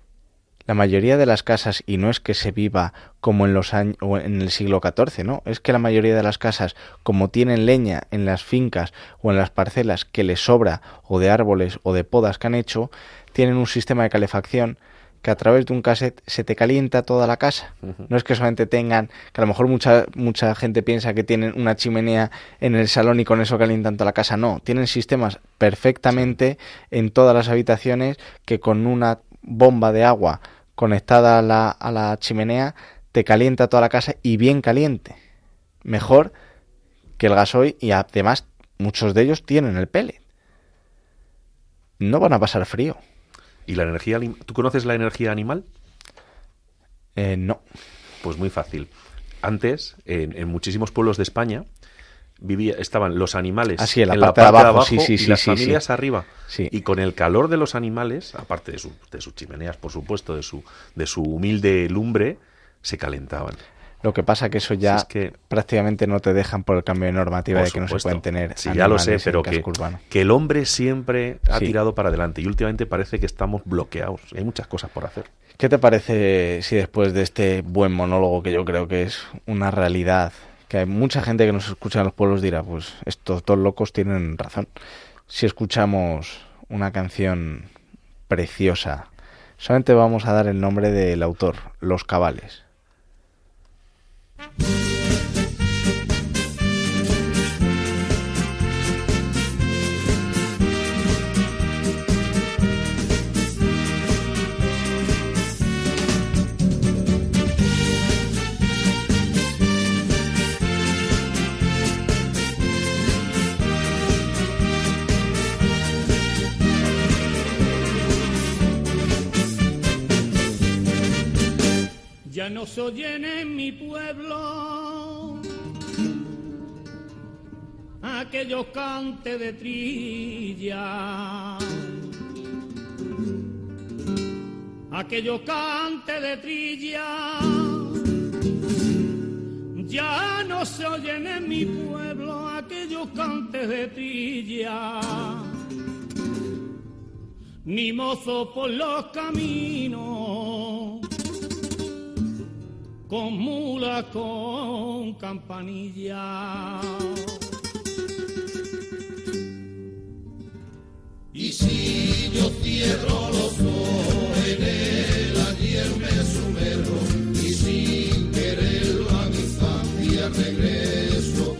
la mayoría de las casas, y no es que se viva como en los años en el siglo XIV, ¿no? Es que la mayoría de las casas, como tienen leña en las fincas o en las parcelas que les sobra, o de árboles o de podas que han hecho, tienen un sistema de calefacción que a través de un cassette se te calienta toda la casa. No es que solamente tengan, que a lo mejor mucha, mucha gente piensa que tienen una chimenea en el salón y con eso calientan toda la casa. No, tienen sistemas perfectamente en todas las habitaciones que con una bomba de agua conectada a la, a la chimenea te calienta toda la casa y bien caliente. Mejor que el gasoil y además muchos de ellos tienen el pellet. no van a pasar frío. ¿Y la energía? ¿Tú conoces la energía animal? Eh, no. Pues muy fácil. Antes, en, en muchísimos pueblos de España, vivía, estaban los animales Ah, sí, en la parte de abajo, sí, sí, y las sí, familias arriba. Y con el calor de los animales, aparte de, su- de sus chimeneas, por supuesto, de su, de su humilde lumbre, se calentaban. Lo que pasa que eso ya Si es que- prácticamente no te dejan por el cambio de normativa de que no se pueden tener Sí, ya lo sé, pero que, el hombre siempre ha Sí. tirado para adelante y últimamente parece que estamos bloqueados. Hay muchas cosas por hacer. ¿Qué te parece si después de este buen monólogo, que yo creo que es una realidad, que hay mucha gente que nos escucha en los pueblos dirá, pues estos dos locos tienen razón, si escuchamos una canción preciosa, solamente vamos a dar el nombre del autor, Los Cabales. Ya no se oyen en mi pueblo. Aquellos cantes de trilla, aquellos cantes de trilla. Ya no se oyen en mi pueblo aquellos cantes de trilla, ni mozo por los caminos con mula, con campanilla. Y si yo cierro los ojos en el ayer me sumerjo y sin quererlo a mi infancia regreso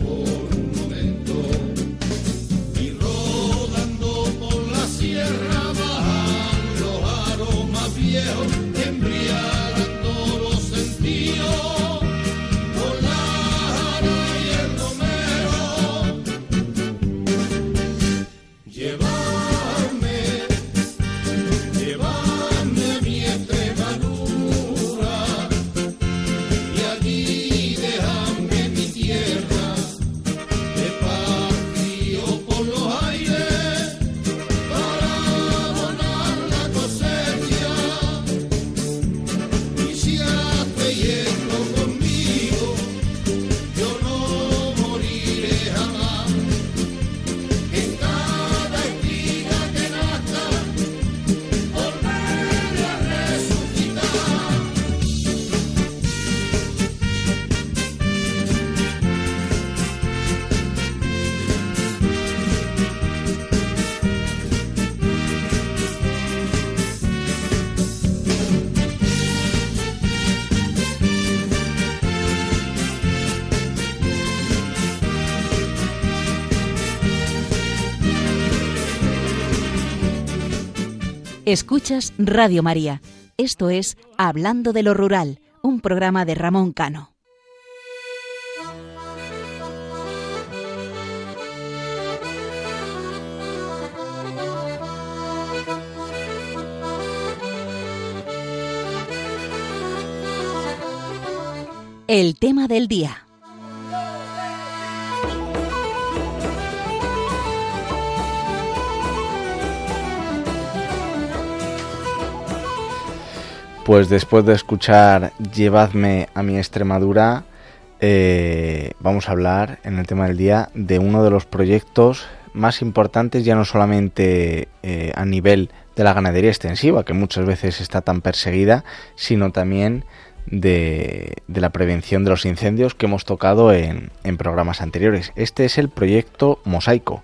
Escuchas Radio María. Esto es Hablando de lo Rural, un programa de Ramón Cano. El tema del día. Pues después de escuchar Llevadme a mi Extremadura, eh, vamos a hablar en el tema del día de uno de los proyectos más importantes, ya no solamente eh, a nivel de la ganadería extensiva, que muchas veces está tan perseguida, sino también de, la prevención de los incendios que hemos tocado en programas anteriores. Este es el proyecto Mosaico.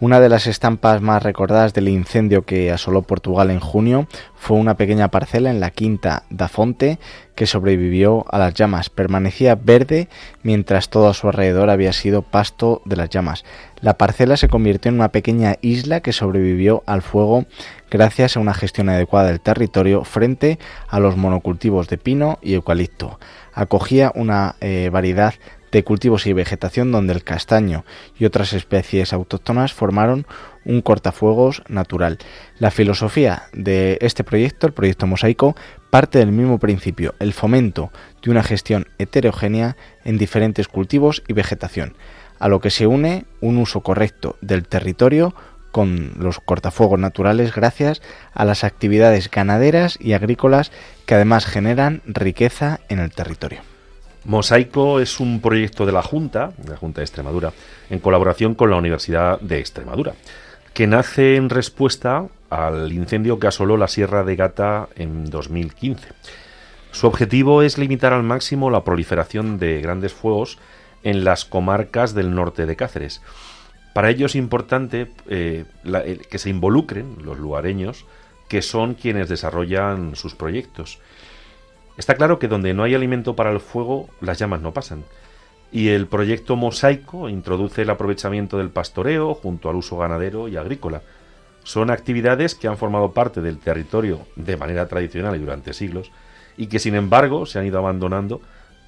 Una de las estampas más recordadas del incendio que asoló Portugal en junio fue una pequeña parcela en la quinta da Fonte que sobrevivió a las llamas. Permanecía verde mientras todo a su alrededor había sido pasto de las llamas. La parcela se convirtió en una pequeña isla que sobrevivió al fuego gracias a una gestión adecuada del territorio frente a los monocultivos de pino y eucalipto. Acogía una eh, variedad de cultivos y vegetación donde el castaño y otras especies autóctonas formaron un cortafuegos natural. La filosofía de este proyecto, el proyecto Mosaico, parte del mismo principio, el fomento de una gestión heterogénea en diferentes cultivos y vegetación, a lo que se une un uso correcto del territorio con los cortafuegos naturales gracias a las actividades ganaderas y agrícolas que además generan riqueza en el territorio. Mosaico es un proyecto de la Junta, de la Junta de Extremadura, en colaboración con la Universidad de Extremadura, que nace en respuesta al incendio que asoló la Sierra de Gata en 2015. Su objetivo es limitar al máximo la proliferación de grandes fuegos en las comarcas del norte de Cáceres. Para ello es importante eh, que se involucren los lugareños, que son quienes desarrollan sus proyectos. Está claro que donde no hay alimento para el fuego, las llamas no pasan. Y el proyecto Mosaico introduce el aprovechamiento del pastoreo junto al uso ganadero y agrícola. Son actividades que han formado parte del territorio de manera tradicional y durante siglos y que sin embargo se han ido abandonando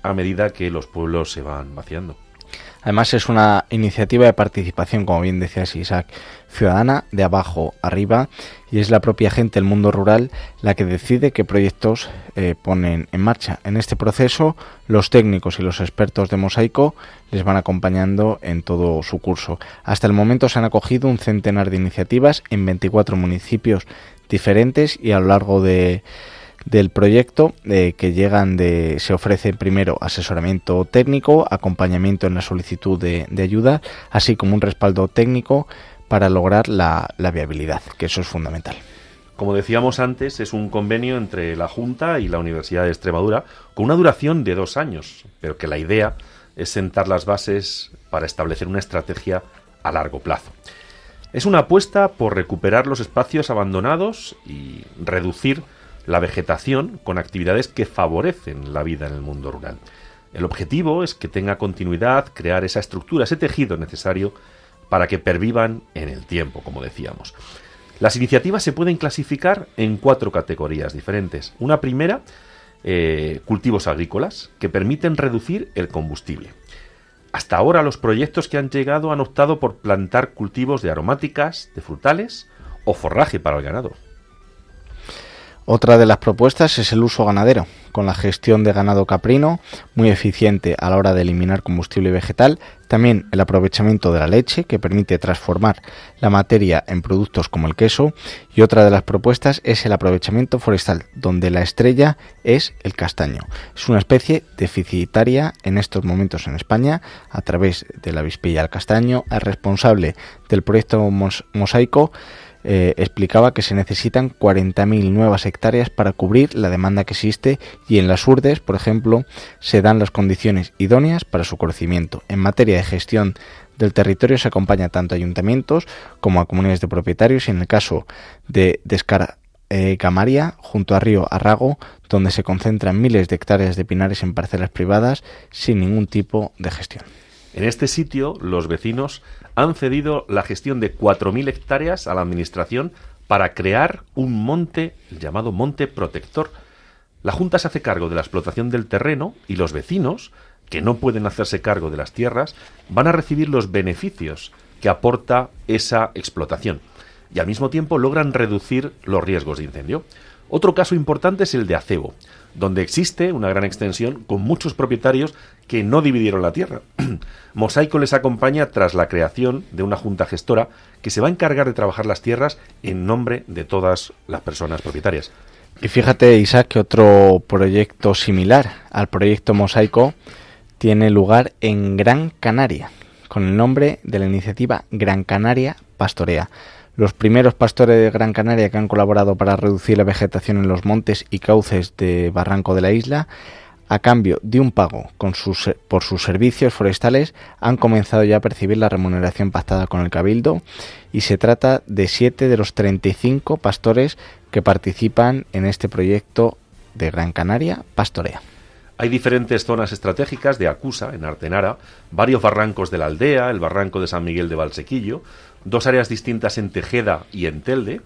a medida que los pueblos se van vaciando. Además es una iniciativa de participación, como bien decías Isaac, ciudadana de abajo arriba y es la propia gente del mundo rural la que decide qué proyectos eh, ponen en marcha. En este proceso los técnicos y los expertos de Mosaico les van acompañando en todo su curso. Hasta el momento se han acogido un centenar de iniciativas en 24 municipios diferentes y a lo largo de del proyecto eh, que llegan de se ofrece primero asesoramiento técnico, acompañamiento en la solicitud de, ayuda, así como un respaldo técnico para lograr la, la viabilidad, que eso es fundamental. Como decíamos antes, es un convenio entre la Junta y la Universidad de Extremadura con una duración de dos años, pero que la idea es sentar las bases para establecer una estrategia a largo plazo. Es una apuesta por recuperar los espacios abandonados y reducir la vegetación con actividades que favorecen la vida en el mundo rural. El objetivo es que tenga continuidad, crear esa estructura, ese tejido necesario para que pervivan en el tiempo, como decíamos. Las iniciativas se pueden clasificar en cuatro categorías diferentes. Una primera, eh, cultivos agrícolas, que permiten reducir el combustible. Hasta ahora los proyectos que han llegado han optado por plantar cultivos de aromáticas, de frutales o forraje para el ganado. Otra de las propuestas es el uso ganadero, con la gestión de ganado caprino, muy eficiente a la hora de eliminar combustible vegetal, también el aprovechamiento de la leche, que permite transformar la materia en productos como el queso, y otra de las propuestas es el aprovechamiento forestal, donde la estrella es el castaño. Es una especie deficitaria en estos momentos en España, a través de la vispilla al castaño, es responsable del proyecto Mosaico, eh, explicaba que se necesitan 40.000 nuevas hectáreas para cubrir la demanda que existe y en las urdes, por ejemplo, se dan las condiciones idóneas para su crecimiento. En materia de gestión del territorio se acompaña tanto a ayuntamientos como a comunidades de propietarios y en el caso de Descar eh, Camaria, junto a Río Arrago, donde se concentran miles de hectáreas de pinares en parcelas privadas sin ningún tipo de gestión. En este sitio, los vecinos han cedido la gestión de 4.000 hectáreas a la Administración para crear un monte llamado Monte Protector. La Junta se hace cargo de la explotación del terreno y los vecinos, que no pueden hacerse cargo de las tierras, van a recibir los beneficios que aporta esa explotación y al mismo tiempo logran reducir los riesgos de incendio. Otro caso importante es el de Acebo, donde existe una gran extensión con muchos propietarios que no dividieron la tierra. Mosaico les acompaña tras la creación de una junta gestora que se va a encargar de trabajar las tierras en nombre de todas las personas propietarias. Y fíjate, Isaac, que otro proyecto similar al proyecto Mosaico tiene lugar en Gran Canaria, con el nombre de la iniciativa Gran Canaria Pastorea. Los primeros pastores de Gran Canaria que han colaborado para reducir la vegetación en los montes y cauces de barranco de la isla, a cambio de un pago por sus servicios forestales, han comenzado ya a percibir la remuneración pactada con el Cabildo y se trata de siete de los 35 pastores que participan en este proyecto de Gran Canaria Pastorea. Hay diferentes zonas estratégicas de Acusa, en Artenara, varios barrancos de la aldea, el barranco de San Miguel de Valsequillo, dos áreas distintas en Tejeda y en Telde,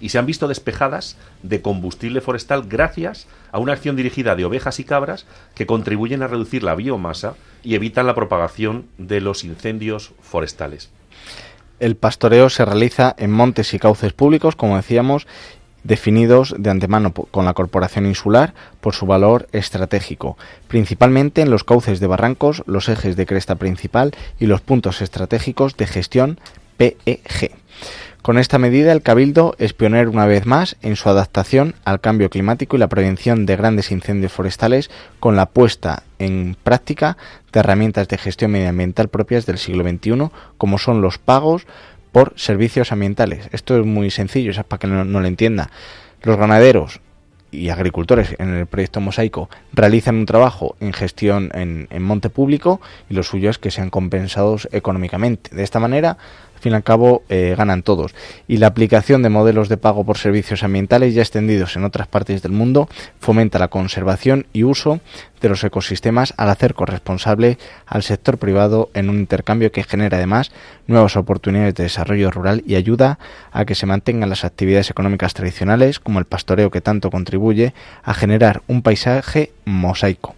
y se han visto despejadas de combustible forestal gracias a una acción dirigida de ovejas y cabras que contribuyen a reducir la biomasa y evitan la propagación de los incendios forestales. El pastoreo se realiza en montes y cauces públicos, como decíamos, definidos de antemano con la Corporación Insular por su valor estratégico, principalmente en los cauces de barrancos, los ejes de cresta principal y los puntos estratégicos de gestión PEG. Con esta medida, el Cabildo es pionero una vez más en su adaptación al cambio climático y la prevención de grandes incendios forestales con la puesta en práctica de herramientas de gestión medioambiental propias del siglo XXI, como son los pagos por servicios ambientales. Esto es muy sencillo, es para que no, lo entienda. Los ganaderos y agricultores en el proyecto Mosaico realizan un trabajo en gestión en, en monte público y lo suyo es que sean compensados económicamente. De esta manera al fin y al cabo eh, ganan todos. Y la aplicación de modelos de pago por servicios ambientales ya extendidos en otras partes del mundo fomenta la conservación y uso de los ecosistemas al hacer corresponsable al sector privado en un intercambio que genera además nuevas oportunidades de desarrollo rural y ayuda a que se mantengan las actividades económicas tradicionales como el pastoreo que tanto contribuye a generar un paisaje mosaico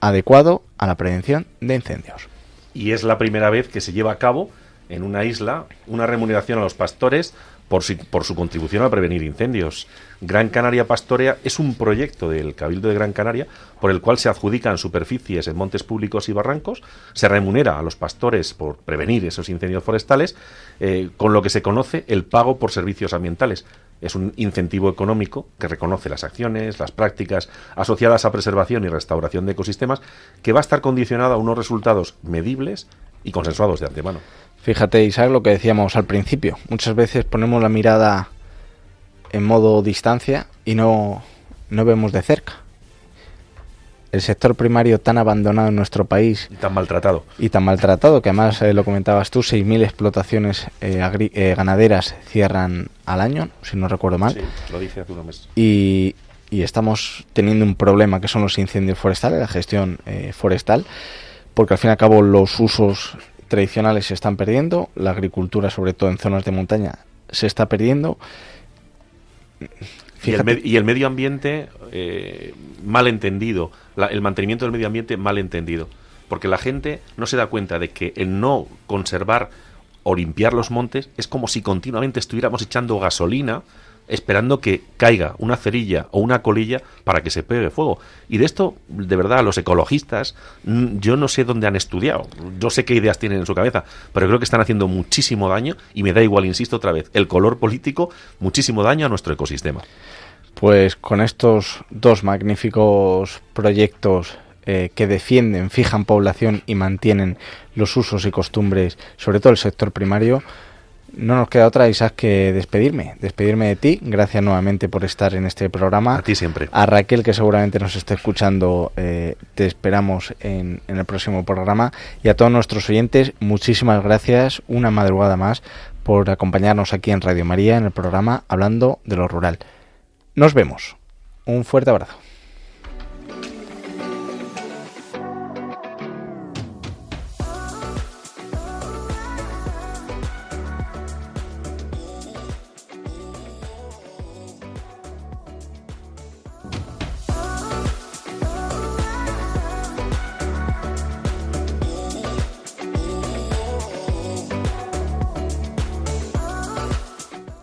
adecuado a la prevención de incendios. Y es la primera vez que se lleva a cabo en una isla una remuneración a los pastores por su, por su contribución a prevenir incendios. Gran Canaria Pastorea es un proyecto del Cabildo de Gran Canaria por el cual se adjudican superficies en montes públicos y barrancos, se remunera a los pastores por prevenir esos incendios forestales, eh, con lo que se conoce el pago por servicios ambientales. Es un incentivo económico que reconoce las acciones, las prácticas asociadas a preservación y restauración de ecosistemas, que va a estar condicionado a unos resultados medibles y consensuados de antemano. Fíjate, Isaac, lo que decíamos al principio. Muchas veces ponemos la mirada en modo distancia y no, no vemos de cerca. El sector primario tan abandonado en nuestro país. Y tan maltratado. Y tan maltratado, que además eh, lo comentabas tú, 6.000 explotaciones eh, eh, ganaderas cierran al año, si no recuerdo mal. Sí, lo dice hace unos meses. Y, y, estamos teniendo un problema que son los incendios forestales, la gestión forestal, porque al fin y al cabo los usos tradicionales se están perdiendo, la agricultura, sobre todo en zonas de montaña, se está perdiendo. Y el, medio ambiente eh, mal entendido, el mantenimiento del medio ambiente mal entendido, porque la gente no se da cuenta de que el no conservar o limpiar los montes es como si continuamente estuviéramos echando gasolina esperando que caiga una cerilla o una colilla para que se pegue fuego. Y de esto, de verdad, los ecologistas, yo no sé dónde han estudiado, yo sé qué ideas tienen en su cabeza, pero creo que están haciendo muchísimo daño y me da igual, insisto otra vez, el color político, muchísimo daño a nuestro ecosistema. Pues con estos dos magníficos proyectos eh, que defienden, fijan población y mantienen los usos y costumbres, sobre todo el sector primario, no nos queda otra, Isaac, que despedirme. Despedirme de ti. Gracias nuevamente por estar en este programa. A ti siempre. A Raquel, que seguramente nos está escuchando, eh, te esperamos en, en, el próximo programa. Y a todos nuestros oyentes, muchísimas gracias una madrugada más por acompañarnos aquí en Radio María en el programa Hablando de lo Rural. Nos vemos. Un fuerte abrazo.